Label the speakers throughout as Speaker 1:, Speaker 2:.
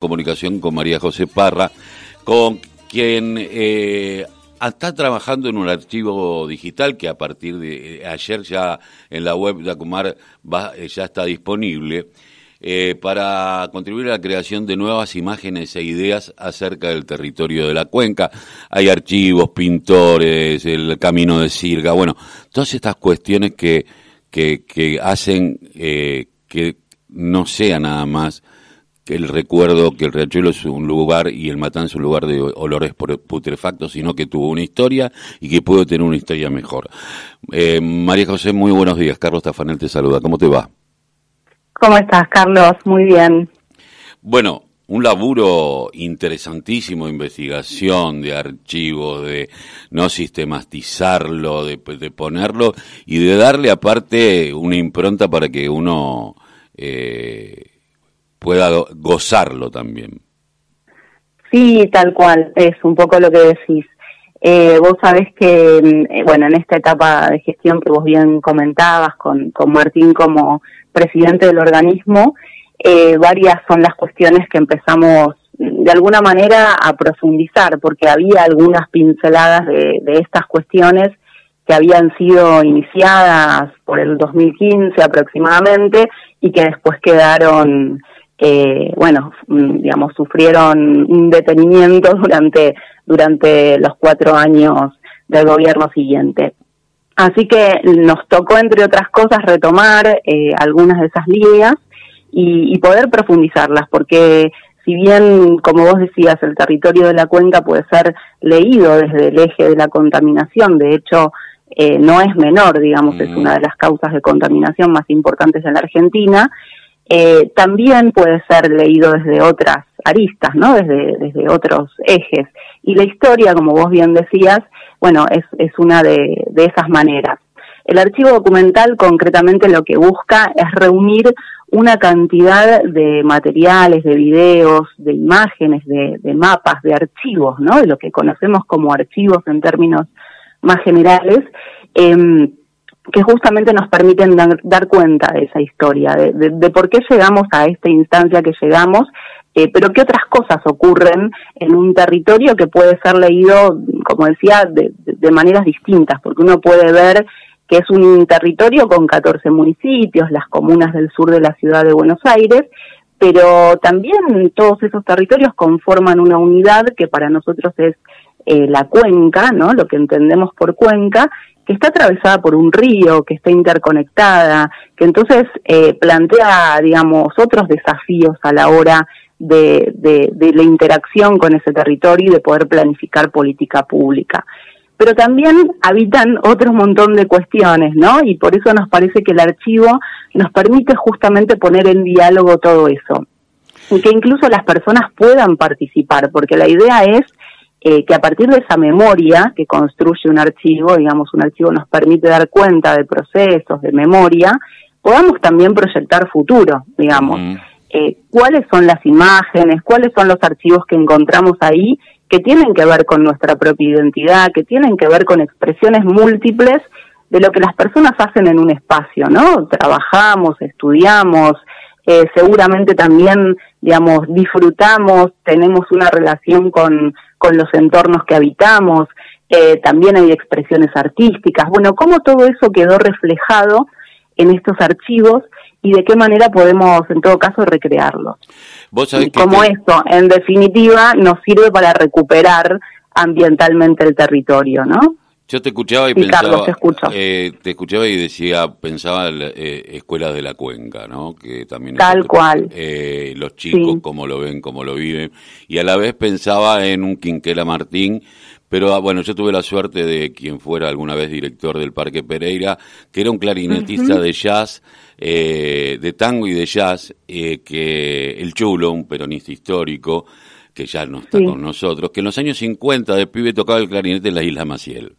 Speaker 1: comunicación con María José Parra, con quien eh, está trabajando en un archivo digital que a partir de eh, ayer ya en la web de Acumar eh, ya está disponible. para contribuir a la creación de nuevas imágenes e ideas acerca del territorio de la cuenca. Hay archivos, pintores, el camino de Sirga, bueno, todas estas cuestiones que, que hacen que no sea nada más el recuerdo que el Riachuelo es un lugar y el Matán es un lugar de olores putrefactos, sino que tuvo una historia y que puede tener una historia mejor. Eh, María José, muy buenos días. Carlos Tafanel te saluda. ¿Cómo te va?
Speaker 2: ¿Cómo estás, Carlos? Muy bien.
Speaker 1: Bueno, un laburo interesantísimo de investigación, de archivos, de no sistematizarlo, de, de, ponerlo y de darle aparte una impronta para que uno eh, pueda gozarlo también.
Speaker 2: Sí, tal cual, es un poco lo que decís. Eh, vos sabés que, eh, bueno, en esta etapa de gestión que vos bien comentabas con, con Martín como presidente del organismo, eh, varias son las cuestiones que empezamos mm, de alguna manera a profundizar, porque había algunas pinceladas de, de estas cuestiones que habían sido iniciadas por el 2015 aproximadamente y que después quedaron eh, bueno, mm, digamos, sufrieron un detenimiento durante, durante los cuatro años del gobierno siguiente. Así que nos tocó, entre otras cosas, retomar eh, algunas de esas líneas y, y, poder profundizarlas, porque si bien, como vos decías, el territorio de la cuenca puede ser leído desde el eje de la contaminación, de hecho, eh, no es menor, digamos, es mm. una de las causas de contaminación más importantes en la Argentina, eh, también puede ser leído desde otras aristas, ¿no? Desde, desde otros ejes. Y la historia, como vos bien decías, bueno, es, es una de, de esas maneras. El archivo documental concretamente lo que busca es reunir una cantidad de materiales, de videos, de imágenes, de, de, mapas, de archivos, ¿no? De lo que conocemos como archivos en términos más generales, eh, que justamente nos permiten dar, cuenta de esa historia, de, por qué llegamos a esta instancia que llegamos, eh, pero qué otras cosas ocurren en un territorio que puede ser leído, como decía, de, de maneras distintas, porque uno puede ver que es un territorio con 14 municipios, las comunas del sur de la ciudad de Buenos Aires, pero también todos esos territorios conforman una unidad que para nosotros es eh, la cuenca, ¿no? Lo que entendemos por cuenca, está atravesada por un río, que está interconectada, que entonces eh, plantea, digamos, otros desafíos a la hora de, de, la interacción con ese territorio y de poder planificar política pública. Pero también habitan otro montón de cuestiones, ¿no? Y por eso nos parece que el archivo nos permite justamente poner en diálogo todo eso. Y que incluso las personas puedan participar, porque la idea es eh, que a partir de esa memoria que construye un archivo, digamos, un archivo nos permite dar cuenta de procesos, de memoria, podamos también proyectar futuro, digamos. Eh, ¿Cuáles son las imágenes, cuáles son los archivos que encontramos ahí que tienen que ver con nuestra propia identidad, que tienen que ver con expresiones múltiples de lo que las personas hacen en un espacio, ¿no? Trabajamos, estudiamos, eh, seguramente también, digamos, disfrutamos, tenemos una relación con, con los entornos que habitamos, eh, también hay expresiones artísticas. Bueno, cómo todo eso quedó reflejado en estos archivos y de qué manera podemos, en todo caso, recrearlos. y cómo esto, en definitiva, nos sirve para recuperar ambientalmente el territorio, ¿no?
Speaker 1: Yo te escuchaba y pensaba, eh, te, escuchaba y decía, pensaba en eh, escuelas de la cuenca, ¿no? Que también
Speaker 2: tal cual.
Speaker 1: Eh, los chicos cómo lo ven, cómo lo viven, y a la vez pensaba en un Quinquela Martín, pero ah, bueno, yo tuve la suerte de quien fuera alguna vez director del Parque Pereira, que era un clarinetista de jazz, eh, de tango y de jazz, eh, que el chulo, un peronista histórico, que ya no está con nosotros, que en los años 50 de pibe tocaba el clarinete en la isla Maciel.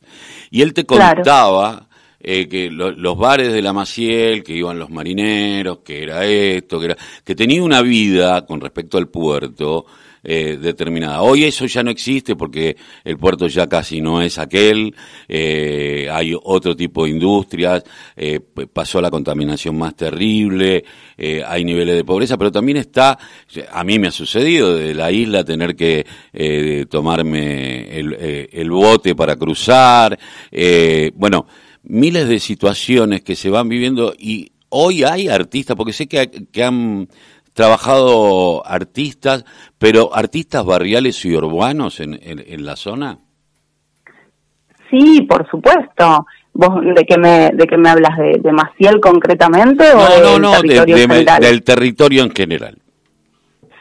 Speaker 1: Y él te contaba eh, que los bares de la Maciel, que iban los marineros, que era esto, que era, que tenía una vida con respecto al puerto, eh, determinada. Hoy eso ya no existe porque el puerto ya casi no es aquel, eh, hay otro tipo de industrias, eh, pasó la contaminación más terrible, eh, hay niveles de pobreza, pero también está, a mí me ha sucedido de la isla tener que tomarme el, el, bote para cruzar, bueno, miles de situaciones que se van viviendo y hoy hay artistas, porque sé que, que han trabajado artistas, pero artistas barriales y urbanos en, en, la zona.
Speaker 2: Sí, por supuesto. ¿Vos de qué me, de qué me hablas? ¿De, de Maciel concretamente o
Speaker 1: no, no, territorio del territorio en general?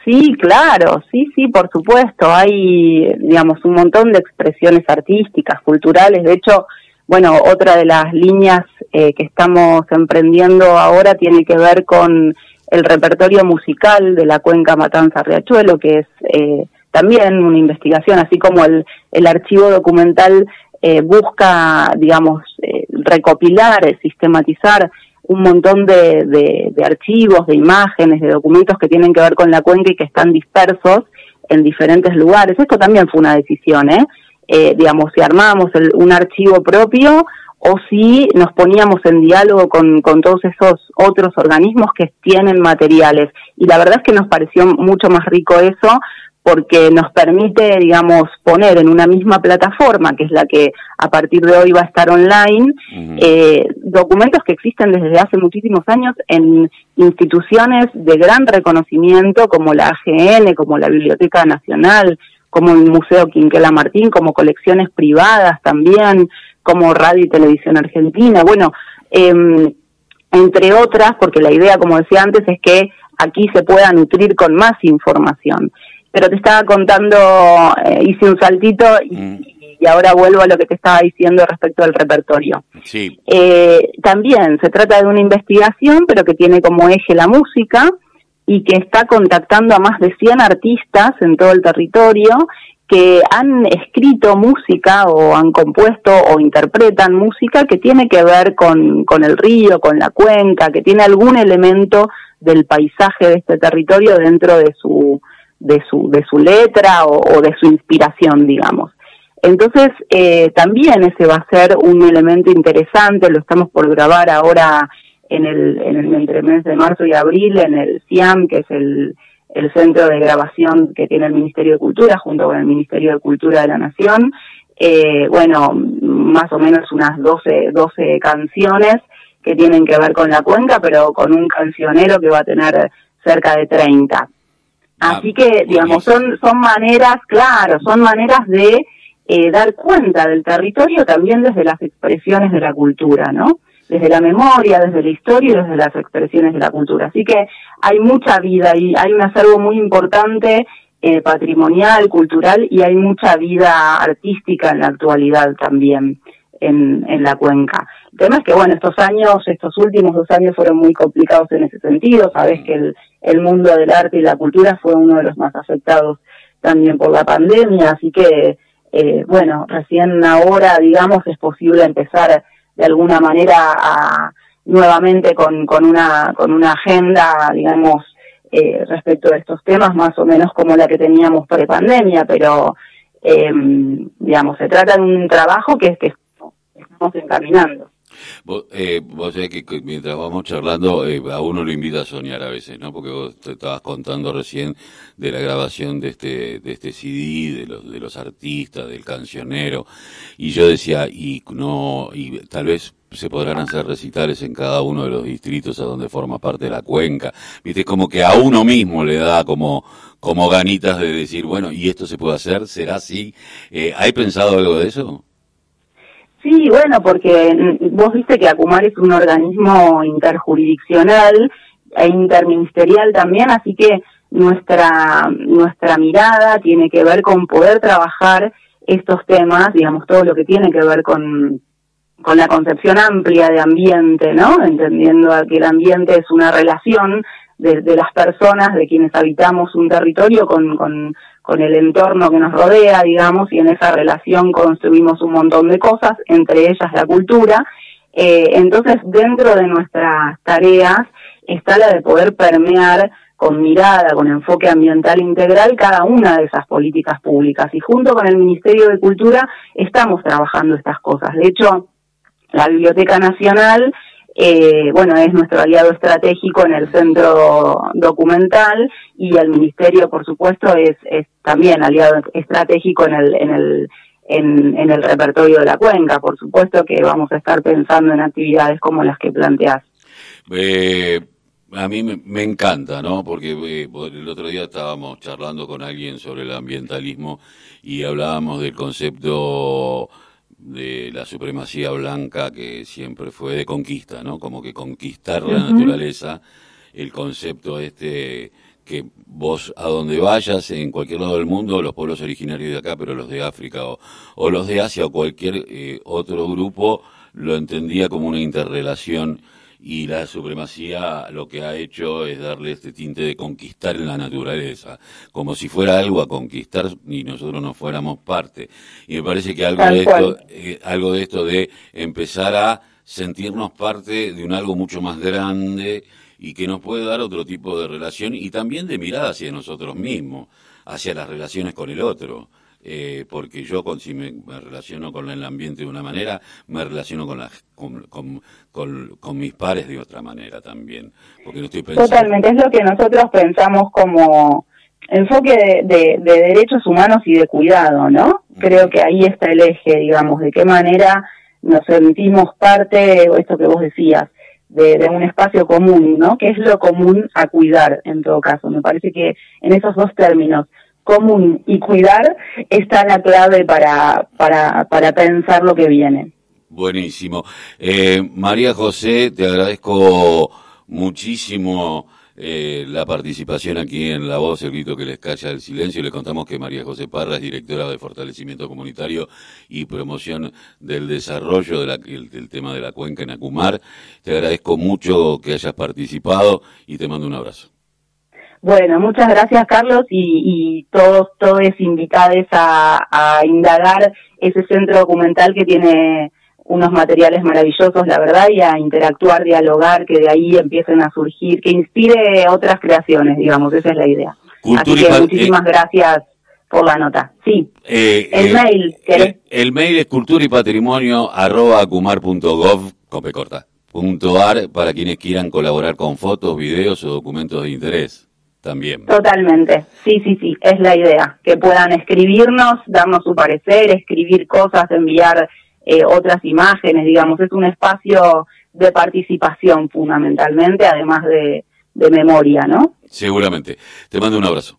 Speaker 2: Sí, claro, sí, sí, por supuesto. Hay, digamos, un montón de expresiones artísticas, culturales. De hecho, bueno, otra de las líneas eh, que estamos emprendiendo ahora tiene que ver con el repertorio musical de la cuenca Matanza Riachuelo, que es eh, también una investigación, así como el, el archivo documental eh, busca, digamos, eh, recopilar, sistematizar un montón de, de, de, archivos, de imágenes, de documentos que tienen que ver con la cuenca y que están dispersos en diferentes lugares. Esto también fue una decisión, ¿eh? eh digamos, si armamos el, un archivo propio o si nos poníamos en diálogo con, con todos esos otros organismos que tienen materiales. Y la verdad es que nos pareció mucho más rico eso porque nos permite, digamos, poner en una misma plataforma, que es la que a partir de hoy va a estar online, eh, documentos que existen desde hace muchísimos años en instituciones de gran reconocimiento como la AGN, como la Biblioteca Nacional, como el Museo Quinquela Martín, como colecciones privadas también, como Radio y Televisión Argentina, bueno, eh, entre otras, porque la idea, como decía antes, es que aquí se pueda nutrir con más información. Pero te estaba contando, eh, hice un saltito y, mm. y, ahora vuelvo a lo que te estaba diciendo respecto al repertorio.
Speaker 1: Sí.
Speaker 2: Eh, también se trata de una investigación, pero que tiene como eje la música y que está contactando a más de 100 artistas en todo el territorio que han escrito música o han compuesto o interpretan música que tiene que ver con, con el río, con la cuenca, que tiene algún elemento del paisaje de este territorio dentro de su, de su, de su letra o, de su inspiración, digamos. Entonces, eh, también ese va a ser un elemento interesante, lo estamos por grabar ahora en el, en el entre mes de marzo y abril en el CIAM, que es el, el centro de grabación que tiene el Ministerio de Cultura junto con el Ministerio de Cultura de la Nación. Eh, bueno, más o menos unas 12, 12 canciones que tienen que ver con la cuenca, pero con un cancionero que va a tener cerca de 30. Ah, Así que, digamos, son, son maneras, claro, son maneras de eh, dar cuenta del territorio también desde las expresiones de la cultura, ¿no? Desde la memoria, desde la historia y desde las expresiones de la cultura. Así que hay mucha vida y hay un acervo muy importante eh, patrimonial, cultural y hay mucha vida artística en la actualidad también en, en la cuenca. El tema es que, bueno, estos años, estos últimos dos años fueron muy complicados en ese sentido. Sabes que el, el mundo del arte y la cultura fue uno de los más afectados también por la pandemia, así que, eh, bueno, recién ahora, digamos, es posible empezar de alguna manera a, nuevamente con, con, una, con una agenda, digamos, eh, respecto de estos temas, más o menos como la que teníamos pre-pandemia, pero, eh, digamos, se trata de un trabajo que, que estamos encaminando.
Speaker 1: Vos, eh, vos sabés que mientras vamos charlando, eh, a uno lo invita a soñar a veces, ¿no? Porque vos te estabas contando recién de la grabación de este, de este CD, de los, de los artistas, del cancionero, y yo decía, y no, y tal vez se podrán hacer recitales en cada uno de los distritos a donde forma parte de la cuenca. Viste, como que a uno mismo le da como, como ganitas de decir, bueno, ¿y esto se puede hacer? ¿Será así? Eh, ¿Hay pensado algo de eso?
Speaker 2: Sí, bueno, porque vos viste que ACUMAR es un organismo interjurisdiccional e interministerial también, así que nuestra, nuestra mirada tiene que ver con poder trabajar estos temas, digamos, todo lo que tiene que ver con, con la concepción amplia de ambiente, ¿no? Entendiendo que el ambiente es una relación de, de las personas, de quienes habitamos un territorio con, con con el entorno que nos rodea, digamos, y en esa relación construimos un montón de cosas, entre ellas la cultura. Eh, entonces, dentro de nuestras tareas está la de poder permear con mirada, con enfoque ambiental integral cada una de esas políticas públicas. Y junto con el Ministerio de Cultura estamos trabajando estas cosas. De hecho, la Biblioteca Nacional, eh, bueno, es nuestro aliado estratégico en el centro documental y el Ministerio, por supuesto, es, es también aliado estratégico en el, en el en, en, el repertorio de la cuenca. Por supuesto que vamos a estar pensando en actividades como las que planteas.
Speaker 1: Eh, a mí me, encanta, ¿no? Porque eh, el otro día estábamos charlando con alguien sobre el ambientalismo y hablábamos del concepto de la supremacía blanca que siempre fue de conquista, ¿no? Como que conquistar la naturaleza, el concepto este que vos a donde vayas, en cualquier lado del mundo, los pueblos originarios de acá, pero los de África o, los de Asia o cualquier eh, otro grupo, lo entendía como una interrelación y la supremacía lo que ha hecho es darle este tinte de conquistar en la naturaleza, como si fuera algo a conquistar y nosotros no fuéramos parte. Y me parece que algo de esto, eh, algo de esto de empezar a sentirnos parte de un algo mucho más grande y que nos puede dar otro tipo de relación y también de mirada hacia nosotros mismos, hacia las relaciones con el otro. Eh, porque yo con, si me, relaciono con el ambiente de una manera, me relaciono con, con, con, mis pares de otra manera también. Porque no estoy pensando...
Speaker 2: Totalmente, es lo que nosotros pensamos como enfoque de, de, derechos humanos y de cuidado, ¿no? Creo que ahí está el eje, digamos, de qué manera nos sentimos parte, esto que vos decías, de, de, un espacio común, ¿no? Que es lo común a cuidar, en todo caso. Me parece que en esos dos términos, común y cuidar está la clave para, para, para pensar lo que viene.
Speaker 1: Buenísimo. Eh, María José, te agradezco muchísimo eh, la participación aquí en La Voz, el grito que les calla el silencio. Le contamos que María José Parra es directora de Fortalecimiento Comunitario y Promoción del Desarrollo del tema de la cuenca en Acumar. Te agradezco mucho que hayas participado y te mando un abrazo.
Speaker 2: Bueno, muchas gracias Carlos y, todos, todos invitados a, a indagar ese centro documental que tiene unos materiales maravillosos, la verdad, y a interactuar, dialogar, que de ahí empiecen a surgir, que inspire otras creaciones, digamos, esa es la idea. Así que muchísimas eh, gracias por la nota. Sí,
Speaker 1: eh, el eh, mail. El, mail es cultura y patrimonio arroba acumar.gov, corta, punto ar, para quienes quieran colaborar con fotos, videos o documentos de interés también.
Speaker 2: Totalmente, sí, sí, sí, es la idea, que puedan escribirnos, darnos su parecer, escribir cosas, enviar eh, otras imágenes, digamos, es un espacio de participación fundamentalmente, además de, de memoria, ¿no?
Speaker 1: Seguramente. Te mando un abrazo.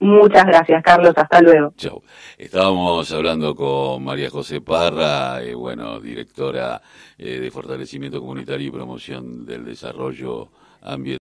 Speaker 2: Muchas gracias, Carlos. Hasta luego.
Speaker 1: Chao. Estábamos hablando con María José Parra, eh, bueno, directora eh, de Fortalecimiento Comunitario y Promoción del Desarrollo Ambiental.